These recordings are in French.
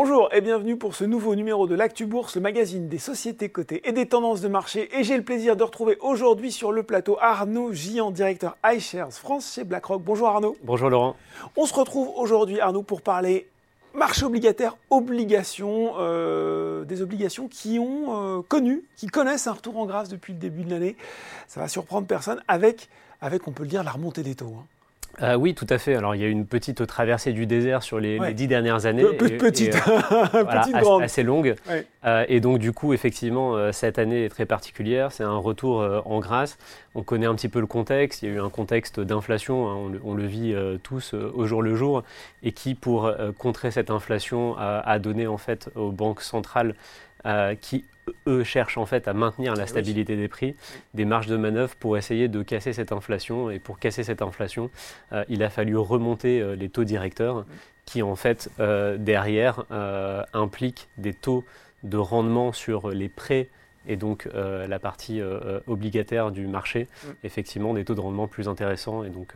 Bonjour et bienvenue pour ce nouveau numéro de l'Actu Bourse, le magazine des sociétés cotées et des tendances de marché. Et j'ai le plaisir de retrouver aujourd'hui sur le plateau Arnaud Gian, directeur iShares France chez BlackRock. Bonjour Arnaud. Bonjour Laurent. On se retrouve aujourd'hui Arnaud pour parler marché obligataire, obligations, euh, des obligations qui ont euh, connu, qui connaissent un retour en grâce depuis le début de l'année. Ça va surprendre personne avec, avec on peut le dire, la remontée des taux. Hein. Euh, oui, tout à fait. Alors, il y a eu une petite traversée du désert sur les, dix dernières années. petite, assez, longue. Euh, et donc, du coup, effectivement, euh, cette année est très particulière. C'est un retour en grâce. On connaît un petit peu le contexte. Il y a eu un contexte d'inflation. Hein. on, le vit tous au jour le jour. Et qui, pour contrer cette inflation, a donné en fait aux banques centrales qui eux cherchent en fait à maintenir la eh stabilité des prix, des marges de manœuvre pour essayer de casser cette inflation. Et pour casser cette inflation, euh, il a fallu remonter euh, les taux directeurs qui en fait euh, derrière impliquent des taux de rendement sur les prêts et donc la partie obligataire du marché, mm. effectivement des taux de rendement plus intéressants et donc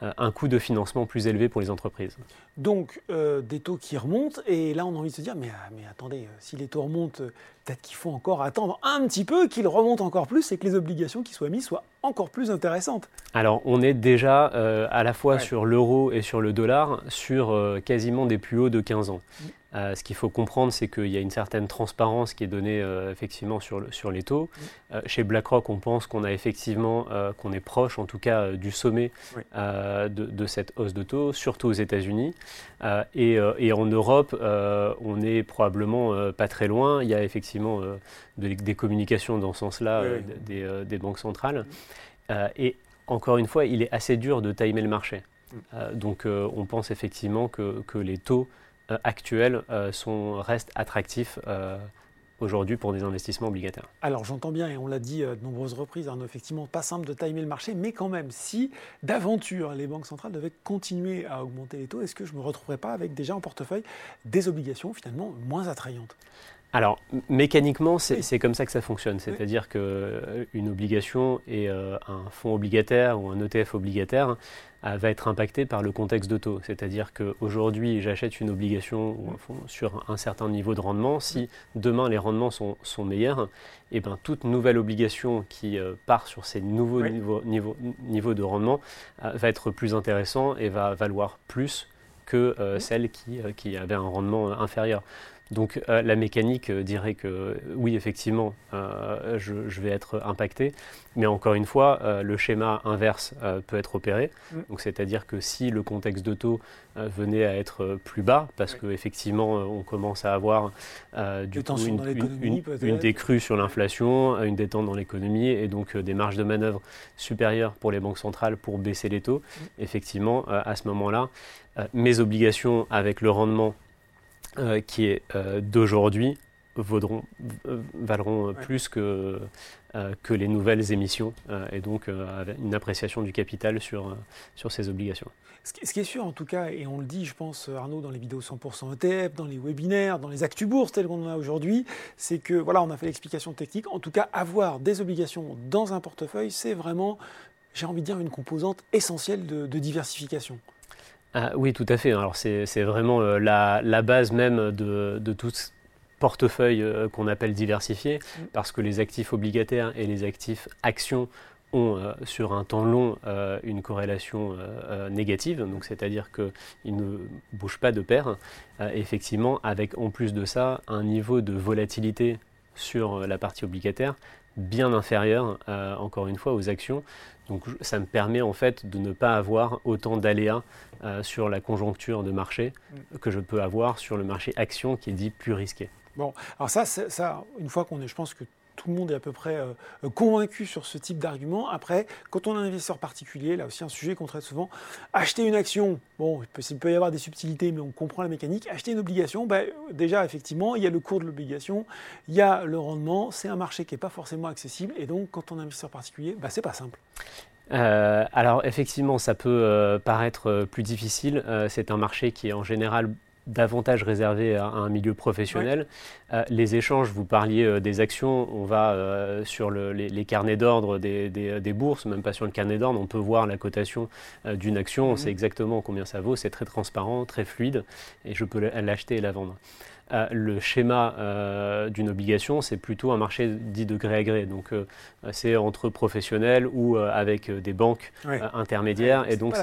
un coût de financement plus élevé pour les entreprises. Donc des taux qui remontent et là on a envie de se dire mais, mais attendez, si les taux remontent peut-être qu'il faut encore attendre un petit peu qu'il remonte encore plus et que les obligations qui soient mises soient encore plus intéressantes. Alors on est déjà euh, à la fois sur l'euro et sur le dollar sur euh, quasiment des plus hauts de 15 ans. Mm. Euh, ce qu'il faut comprendre, c'est qu'il y a une certaine transparence qui est donnée effectivement sur, sur les taux. Mm. chez BlackRock, on pense qu'on a effectivement, qu'on est proche en tout cas du sommet de, de, cette hausse de taux, surtout aux États-Unis. Et, et, en Europe, on est probablement pas très loin. Il y a effectivement euh, des communications dans ce sens-là euh, euh, des, banques centrales. et encore une fois, il est assez dur de timer le marché. Mm. donc on pense effectivement que, que les taux actuels sont, restent attractifs aujourd'hui pour des investissements obligataires. Alors j'entends bien, et on l'a dit de nombreuses reprises, Arnaud, effectivement, pas simple de timer le marché, mais quand même, si d'aventure les banques centrales devaient continuer à augmenter les taux, est-ce que je ne me retrouverais pas avec déjà en portefeuille des obligations finalement moins attrayantes? Alors, mécaniquement, c'est comme ça que ça fonctionne. C'est-à-dire qu'une euh, obligation et euh, un fonds obligataire ou un ETF obligataire euh, va être impacté par le contexte de taux. C'est-à-dire qu'aujourd'hui, j'achète une obligation ou un fonds sur un certain niveau de rendement. Si demain les rendements sont, meilleurs, et eh ben, toute nouvelle obligation qui part sur ces nouveaux niveaux, de rendement va être plus intéressant et va valoir plus que celle qui, qui avait un rendement inférieur. Donc euh, la mécanique euh, dirait que oui, effectivement, euh, je, vais être impacté, mais encore une fois, le schéma inverse peut être opéré. Mm. Donc c'est-à-dire que si le contexte de taux venait à être plus bas, parce qu'effectivement on commence à avoir du coup, une, une, décrue sur l'inflation, une détente dans l'économie, et donc des marges de manœuvre supérieures pour les banques centrales pour baisser les taux, mm. effectivement, à ce moment-là, mes obligations avec le rendement euh, qui est euh, d'aujourd'hui vaudront, euh, valeront plus que, que les nouvelles émissions et donc une appréciation du capital sur, sur ces obligations. Ce qui est sûr en tout cas, et on le dit je pense Arnaud dans les vidéos 100% ETF, dans les webinaires, dans les actus bourses telles qu'on en a aujourd'hui, c'est que voilà on a fait l'explication technique, en tout cas avoir des obligations dans un portefeuille c'est vraiment, j'ai envie de dire, une composante essentielle de diversification. Ah, oui, tout à fait. Alors c'est vraiment euh, la, base même de, tout portefeuille euh, qu'on appelle diversifié, mm. parce que les actifs obligataires et les actifs actions ont euh, sur un temps long une corrélation négative, donc c'est-à-dire qu'ils ne bougent pas de pair. effectivement, avec en plus de ça un niveau de volatilité sur la partie obligataire bien inférieur, encore une fois, aux actions. Donc ça me permet en fait de ne pas avoir autant d'aléas euh, sur la conjoncture de marché mm. que je peux avoir sur le marché action qui est dit plus risqué. Bon, alors ça, ça une fois qu'on est, je pense que tout le monde est à peu près euh, convaincu sur ce type d'argument. Après, quand on est un investisseur particulier, là aussi un sujet qu'on traite souvent, acheter une action, bon, il peut, y avoir des subtilités, mais on comprend la mécanique. Acheter une obligation, ben, déjà, effectivement, il y a le cours de l'obligation, il y a le rendement, c'est un marché qui n'est pas forcément accessible, et donc quand on est investisseur particulier, ben, c'est pas simple. Euh, alors effectivement, ça peut euh, paraître plus difficile. c'est un marché qui est en général davantage réservé à, un milieu professionnel. Euh, les échanges, vous parliez euh, des actions, on va euh, sur les, carnets d'ordre des, bourses, même pas sur le carnet d'ordre, on peut voir la cotation d'une action, on sait mhm. exactement combien ça vaut, c'est très transparent, très fluide, et je peux l'acheter et la vendre. Le schéma d'une obligation, c'est plutôt un marché dit de gré à gré. Donc, c'est entre professionnels ou avec des banques intermédiaires, et donc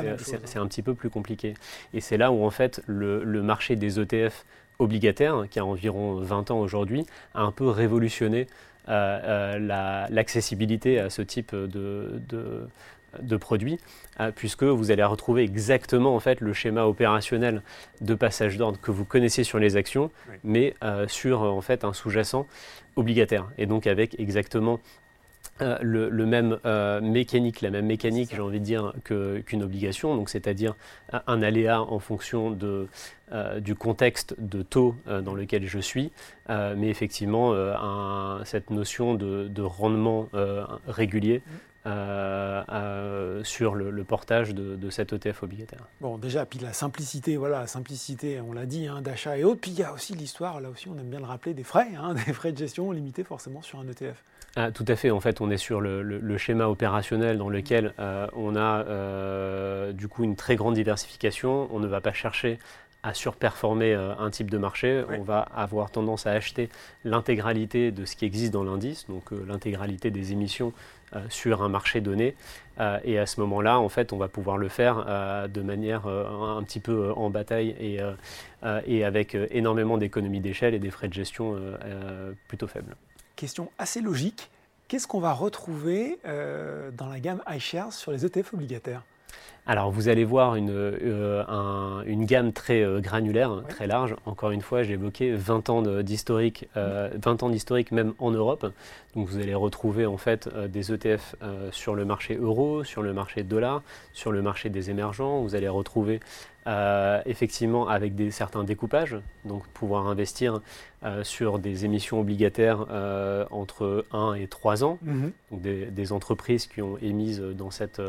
c'est un petit peu plus compliqué. Et c'est là où, en fait, le, le marché des ETF obligataire, qui a environ 20 ans aujourd'hui, a un peu révolutionné euh, euh, l'accessibilité à ce type de, de, produits, euh, puisque vous allez retrouver exactement en fait, le schéma opérationnel de passage d'ordre que vous connaissez sur les actions, mais sur en fait, un sous-jacent obligataire, et donc avec exactement euh, le, même euh, mécanique, la même mécanique, j'ai envie de dire, qu'une obligation, donc c'est-à-dire un aléa en fonction de, euh, du contexte de taux dans lequel je suis, mais effectivement cette notion de, rendement régulier. Sur le, portage de, cet ETF obligataire. Bon, déjà, puis la simplicité, voilà, la simplicité, on l'a dit, hein, d'achat et autres. Puis il y a aussi l'histoire, là aussi, on aime bien le rappeler, des frais, hein, des frais de gestion limités forcément sur un ETF. Ah, tout à fait. En fait, on est sur le, schéma opérationnel dans lequel euh, on a euh, du coup une très grande diversification. On ne va pas chercher à surperformer euh, un type de marché. On va avoir tendance à acheter l'intégralité de ce qui existe dans l'indice, donc l'intégralité des émissions sur un marché donné. et à ce moment-là, on va pouvoir le faire de manière un petit peu en bataille et, et avec énormément d'économies d'échelle et des frais de gestion plutôt faibles question assez logique. Qu'est-ce qu'on va retrouver euh, dans la gamme iShares sur les ETF obligataires? Alors vous allez voir une, euh, une gamme très euh, granulaire, très large. Encore une fois, j'ai évoqué 20 ans d'historique, 20 ans d'historique même en Europe. Donc vous allez retrouver en fait des ETF sur le marché euro, sur le marché dollar, sur le marché des émergents. Vous allez retrouver euh, effectivement avec des, certains découpages, donc pouvoir investir euh, sur des émissions obligataires euh, entre 1 et 3 ans, mhm. donc des, entreprises qui ont émises dans cette,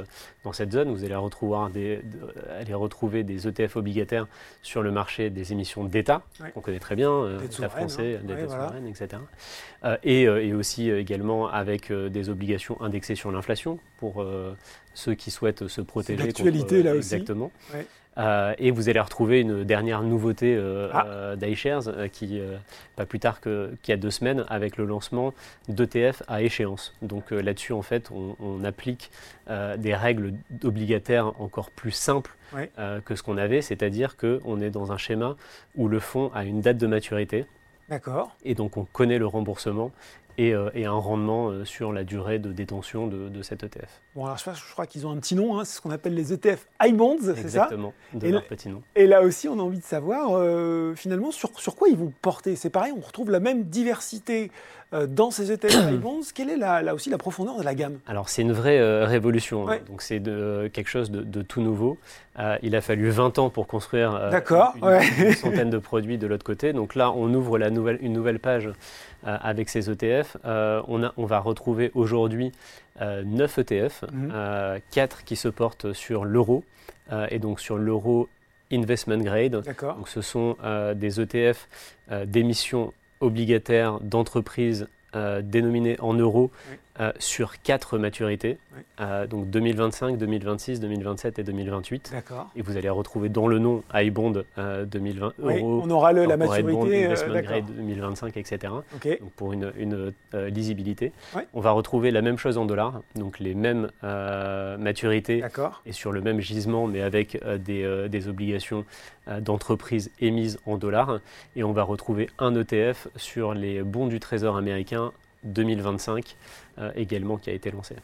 dans cette zone. Vous allez retrouver des, allez retrouver des ETF obligataires sur le marché des émissions d'État, qu'on connaît très bien, l'État français, hein. souveraines, etc. Et, et, aussi également avec des obligations indexées sur l'inflation pour ceux qui souhaitent se protéger. L'actualité là aussi. Exactement. Euh, et vous allez retrouver une dernière nouveauté euh, ah. euh d'iShares, euh, qui, pas plus tard qu'il y a deux semaines, avec le lancement d'ETF à échéance. Donc là-dessus, en fait, on, applique des règles obligataires encore plus simples que ce qu'on avait, c'est-à-dire qu'on est dans un schéma où le fonds a une date de maturité. D'accord. Et donc on connaît le remboursement euh, et, un rendement euh, sur la durée de détention de, cet ETF. Bon, alors je, crois qu'ils ont un petit nom, hein, c'est ce qu'on appelle les ETF iBonds, c'est ça Exactement, de leur petit nom. Et là aussi, on a envie de savoir euh, finalement sur, sur, quoi ils vont porter. C'est pareil, on retrouve la même diversité dans ces ETF iBonds. Quelle est là aussi la profondeur de la gamme? Alors c'est une vraie révolution, hein. donc c'est quelque chose de, tout nouveau. il a fallu 20 ans pour construire une, centaine de produits de l'autre côté. Donc là, on ouvre la nouvelle, une nouvelle page euh, avec ces ETF. Euh, on, a, on, va retrouver aujourd'hui 9 ETF, 4 qui se portent sur l'euro euh, et donc sur l'euro investment grade. Donc ce sont des ETF d'émissions obligataires d'entreprises dénominées en euros euh, sur quatre maturités, euh, donc 2025, 2026, 2027 et 2028. D'accord. Et vous allez retrouver dans le nom iBond 2020 oui, on aura le, la maturité, bond, investment grade 2025, etc. Donc pour une, une euh, lisibilité. On va retrouver la même chose en dollars, donc les mêmes maturités et sur le même gisement, mais avec des, des, obligations d'entreprise émises en dollars. Et on va retrouver un ETF sur les bons du Trésor américain 2025 euh, également qui a été lancé.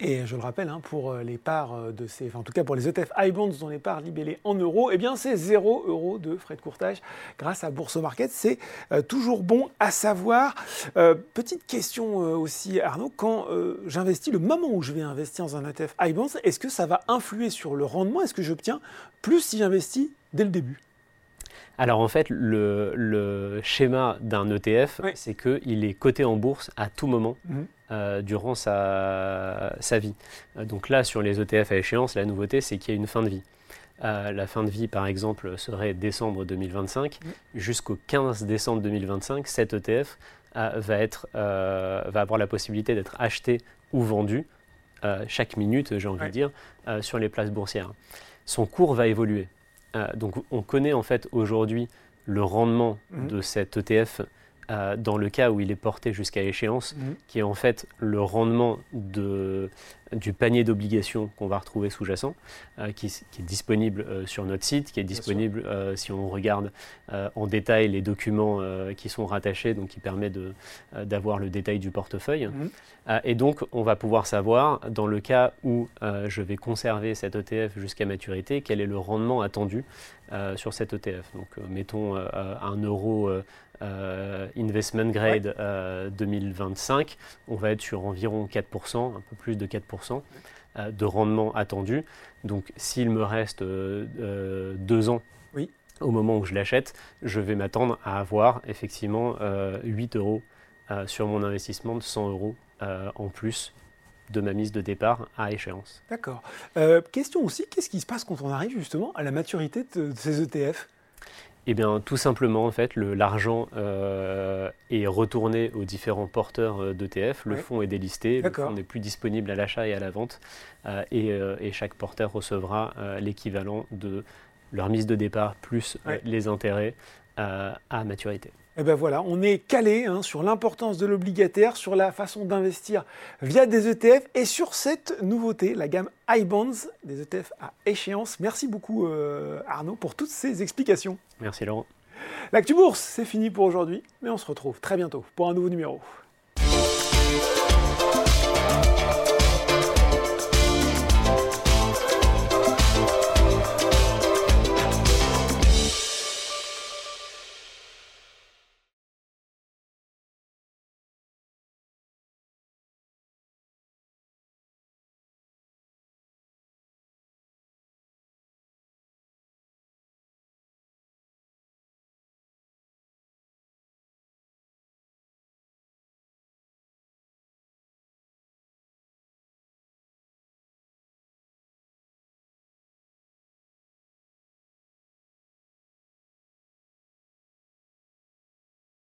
Et je le rappelle, hein, pour euh, les parts euh, de ces, en tout cas pour les ETF iBonds dont les parts libellées en euros, eh bien c'est 0 euros de frais de courtage grâce à Bourse Market. C'est toujours bon à savoir. petite question aussi, Arnaud, quand j'investis, le moment où je vais investir dans un ETF iBonds, est-ce que ça va influer sur le rendement? Est-ce que j'obtiens plus si j'investis dès le début? Alors en fait, le, schéma d'un ETF, c'est qu'il est coté en bourse à tout moment mhm. euh, durant sa, vie. Euh, donc là, sur les ETF à échéance, la nouveauté, c'est qu'il y a une fin de vie. la fin de vie, par exemple, serait décembre 2025. Jusqu'au 15 décembre 2025, cet ETF va, être, va avoir la possibilité d'être acheté ou vendu chaque minute, j'ai envie de dire, sur les places boursières. Son cours va évoluer. Donc on connaît en fait aujourd'hui le rendement mmh. de cet ETF euh, dans le cas où il est porté jusqu'à échéance, mmh. qui est en fait le rendement de, du panier d'obligations qu'on va retrouver sous-jacent, euh, qui, est disponible euh, sur notre site, qui est disponible si on regarde en détail les documents qui sont rattachés, donc qui permet d'avoir le détail du portefeuille. Mmh. et donc, on va pouvoir savoir, dans le cas où je vais conserver cet ETF jusqu'à maturité, quel est le rendement attendu sur cet ETF. Donc, mettons un euro euh, investment grade 2025, euh, on va être sur environ 4%, un peu plus de 4% euh, de rendement attendu. Donc s'il me reste deux ans au moment où je l'achète, je vais m'attendre à avoir effectivement 8 euros sur mon investissement de 100 euros en plus de ma mise de départ à échéance. D'accord. question aussi, qu'est-ce qui se passe quand on arrive justement à la maturité de ces ETF eh bien, tout simplement, en fait, l'argent euh, est retourné aux différents porteurs euh, d'ETF. Le fonds est délisté, le fonds n'est plus disponible à l'achat et à la vente, euh, et, chaque porteur recevra l'équivalent de leur mise de départ plus les intérêts à maturité. Et eh ben voilà, on est calé hein, sur l'importance de l'obligataire, sur la façon d'investir via des ETF et sur cette nouveauté, la gamme iBonds, des ETF à échéance. Merci beaucoup euh, Arnaud pour toutes ces explications. Merci Laurent. L'actu bourse, c'est fini pour aujourd'hui, mais on se retrouve très bientôt pour un nouveau numéro.